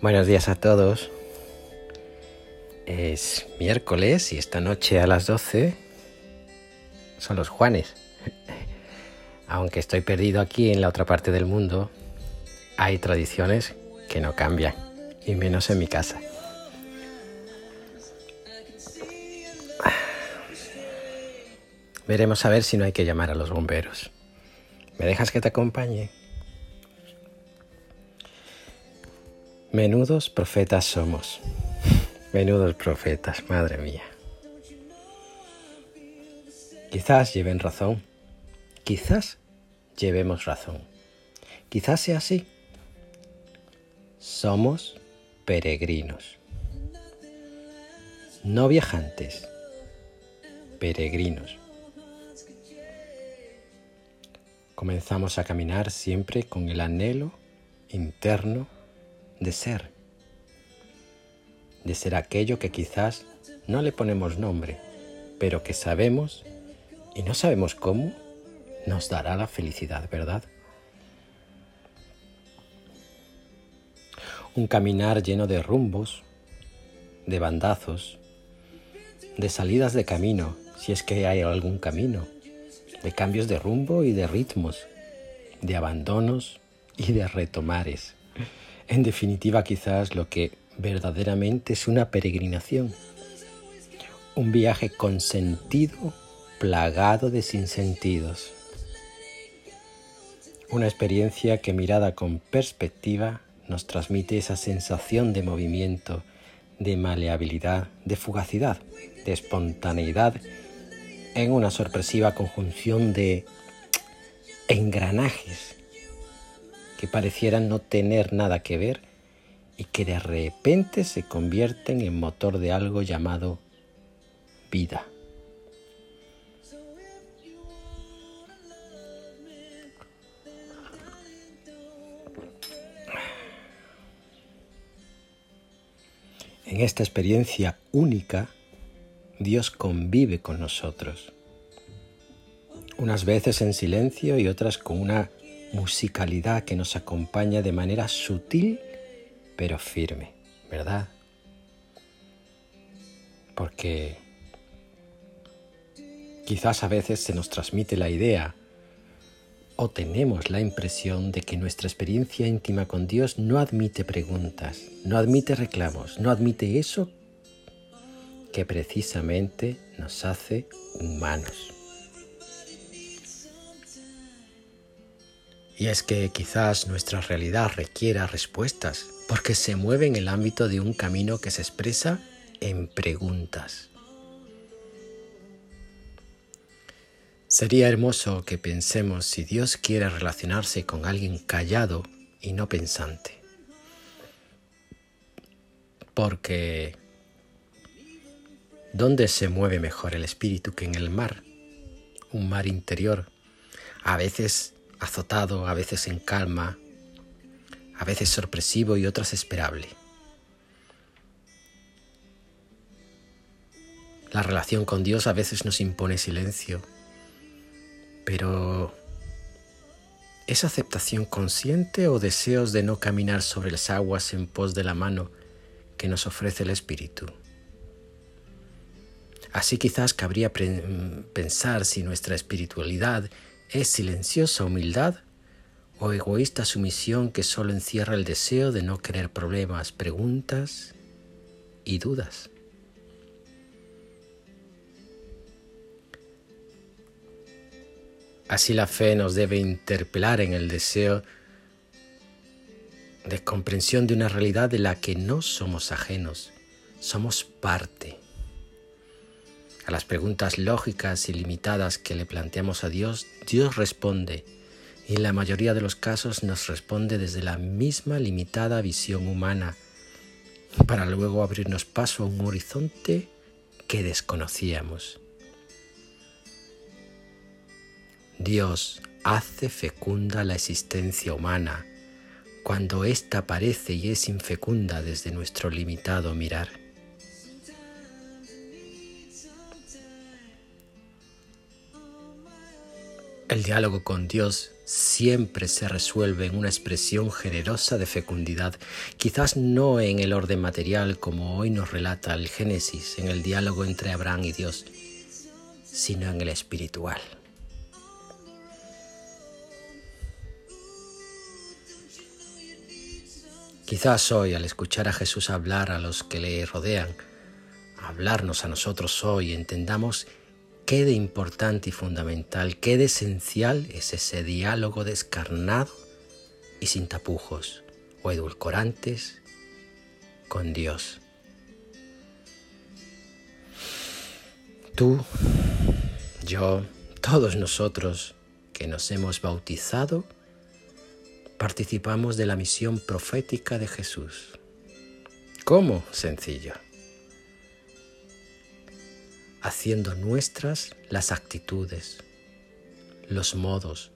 Buenos días a todos. Es miércoles y esta noche a las 12 son los Juanes. Aunque estoy perdido aquí en la otra parte del mundo, hay tradiciones que no cambian, y menos en mi casa. Veremos a ver si no hay que llamar a los bomberos. ¿Me dejas que te acompañe? Menudos profetas somos. Menudos profetas, madre mía. Quizás lleven razón. Quizás llevemos razón. Quizás sea así. Somos peregrinos. No viajantes, peregrinos. Comenzamos a caminar siempre con el anhelo interno de ser, de ser aquello que quizás no le ponemos nombre, pero que sabemos y no sabemos cómo nos dará la felicidad, ¿verdad? Un caminar lleno de rumbos, de bandazos, de salidas de camino, si es que hay algún camino, de cambios de rumbo y de ritmos, de abandonos y de retomares. En definitiva, quizás lo que verdaderamente es una peregrinación, un viaje con sentido plagado de sinsentidos. Una experiencia que mirada con perspectiva nos transmite esa sensación de movimiento, de maleabilidad, de fugacidad, de espontaneidad en una sorpresiva conjunción de engranajes que parecieran no tener nada que ver y que de repente se convierten en motor de algo llamado vida. En esta experiencia única, Dios convive con nosotros. Unas veces en silencio y otras con una musicalidad que nos acompaña de manera sutil pero firme, ¿verdad? Porque quizás a veces se nos transmite la idea o tenemos la impresión de que nuestra experiencia íntima con Dios no admite preguntas, no admite reclamos, no admite eso que precisamente nos hace humanos. Y es que quizás nuestra realidad requiera respuestas, porque se mueve en el ámbito de un camino que se expresa en preguntas. Sería hermoso que pensemos si Dios quiere relacionarse con alguien callado y no pensante. Porque ¿Dónde se mueve mejor el espíritu que en el mar? Un mar interior, a veces azotado, a veces en calma, a veces sorpresivo y otras esperable. La relación con Dios a veces nos impone silencio, pero ¿es aceptación consciente o deseos de no caminar sobre las aguas en pos de la mano que nos ofrece el Espíritu? Así quizás cabría pensar si nuestra espiritualidad es silenciosa humildad o egoísta sumisión que solo encierra el deseo de no querer problemas, preguntas y dudas. Así la fe nos debe interpelar en el deseo de comprensión de una realidad de la que no somos ajenos, somos parte. A las preguntas lógicas y limitadas que le planteamos a Dios, Dios responde y en la mayoría de los casos nos responde desde la misma limitada visión humana, para luego abrirnos paso a un horizonte que desconocíamos. Dios hace fecunda la existencia humana cuando ésta parece y es infecunda desde nuestro limitado mirar. El diálogo con Dios siempre se resuelve en una expresión generosa de fecundidad, quizás no en el orden material como hoy nos relata el Génesis, en el diálogo entre Abraham y Dios, sino en el espiritual. Quizás hoy al escuchar a Jesús hablar a los que le rodean, hablarnos a nosotros hoy, entendamos qué de importante y fundamental, qué de esencial es ese diálogo descarnado y sin tapujos o edulcorantes con Dios. Tú, yo, todos nosotros que nos hemos bautizado, participamos de la misión profética de Jesús. ¿Cómo? Sencillo haciendo nuestras las actitudes, los modos,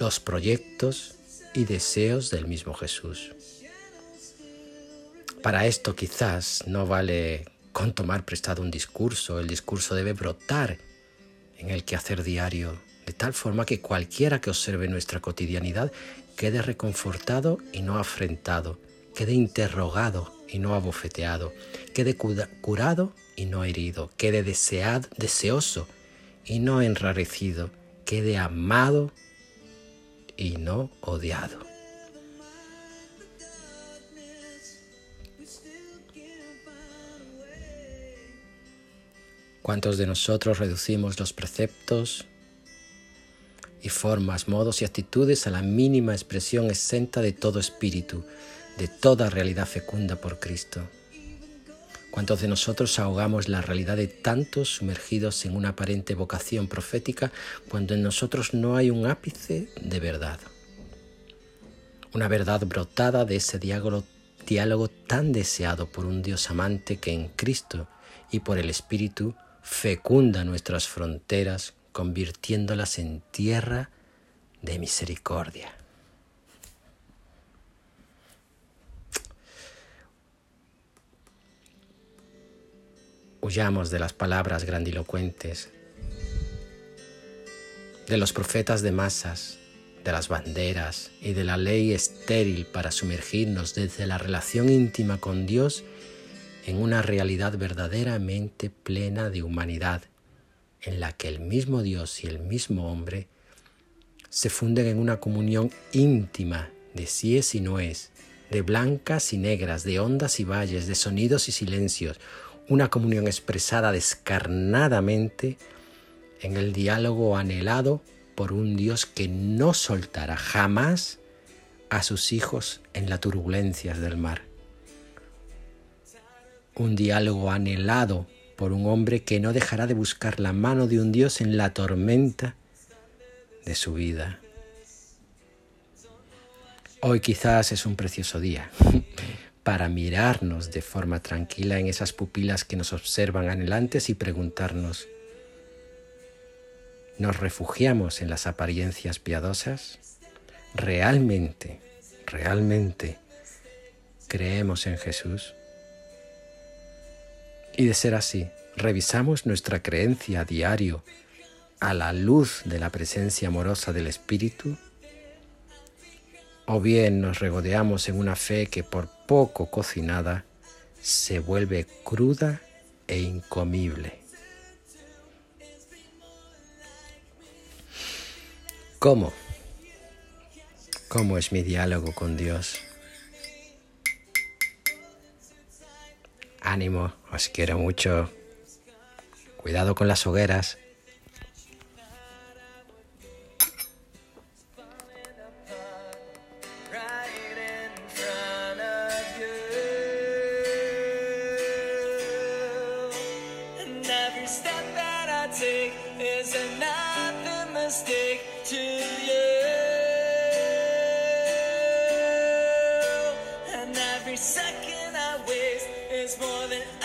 los proyectos y deseos del mismo Jesús. Para esto quizás no vale con tomar prestado un discurso, el discurso debe brotar en el quehacer diario, de tal forma que cualquiera que observe nuestra cotidianidad quede reconfortado y no afrentado, quede interrogado y no abofeteado, quede curado y no herido, quede deseado, deseoso y no enrarecido, quede amado y no odiado. ¿Cuántos de nosotros reducimos los preceptos y formas, modos y actitudes a la mínima expresión exenta de todo espíritu, de toda realidad fecunda por Cristo? ¿Cuántos de nosotros ahogamos la realidad de tantos sumergidos en una aparente vocación profética cuando en nosotros no hay un ápice de verdad? Una verdad brotada de ese diálogo, diálogo tan deseado por un Dios amante que en Cristo y por el Espíritu fecunda nuestras fronteras, convirtiéndolas en tierra de misericordia. Huyamos de las palabras grandilocuentes, de los profetas de masas, de las banderas y de la ley estéril para sumergirnos desde la relación íntima con Dios en una realidad verdaderamente plena de humanidad, en la que el mismo Dios y el mismo hombre se funden en una comunión íntima de sí es y no es, de blancas y negras, de ondas y valles, de sonidos y silencios, una comunión expresada descarnadamente en el diálogo anhelado por un Dios que no soltará jamás a sus hijos en las turbulencias del mar. Un diálogo anhelado por un hombre que no dejará de buscar la mano de un Dios en la tormenta de su vida. Hoy quizás es un precioso día para mirarnos de forma tranquila en esas pupilas que nos observan anhelantes y preguntarnos, ¿nos refugiamos en las apariencias piadosas? ¿Realmente, realmente creemos en Jesús? Y de ser así, revisamos nuestra creencia a diario a la luz de la presencia amorosa del Espíritu o bien nos regodeamos en una fe que por poco cocinada se vuelve cruda e incomible. ¿Cómo? ¿Cómo es mi diálogo con Dios? Ánimo, os quiero mucho. Cuidado con las hogueras. Second I waste is more than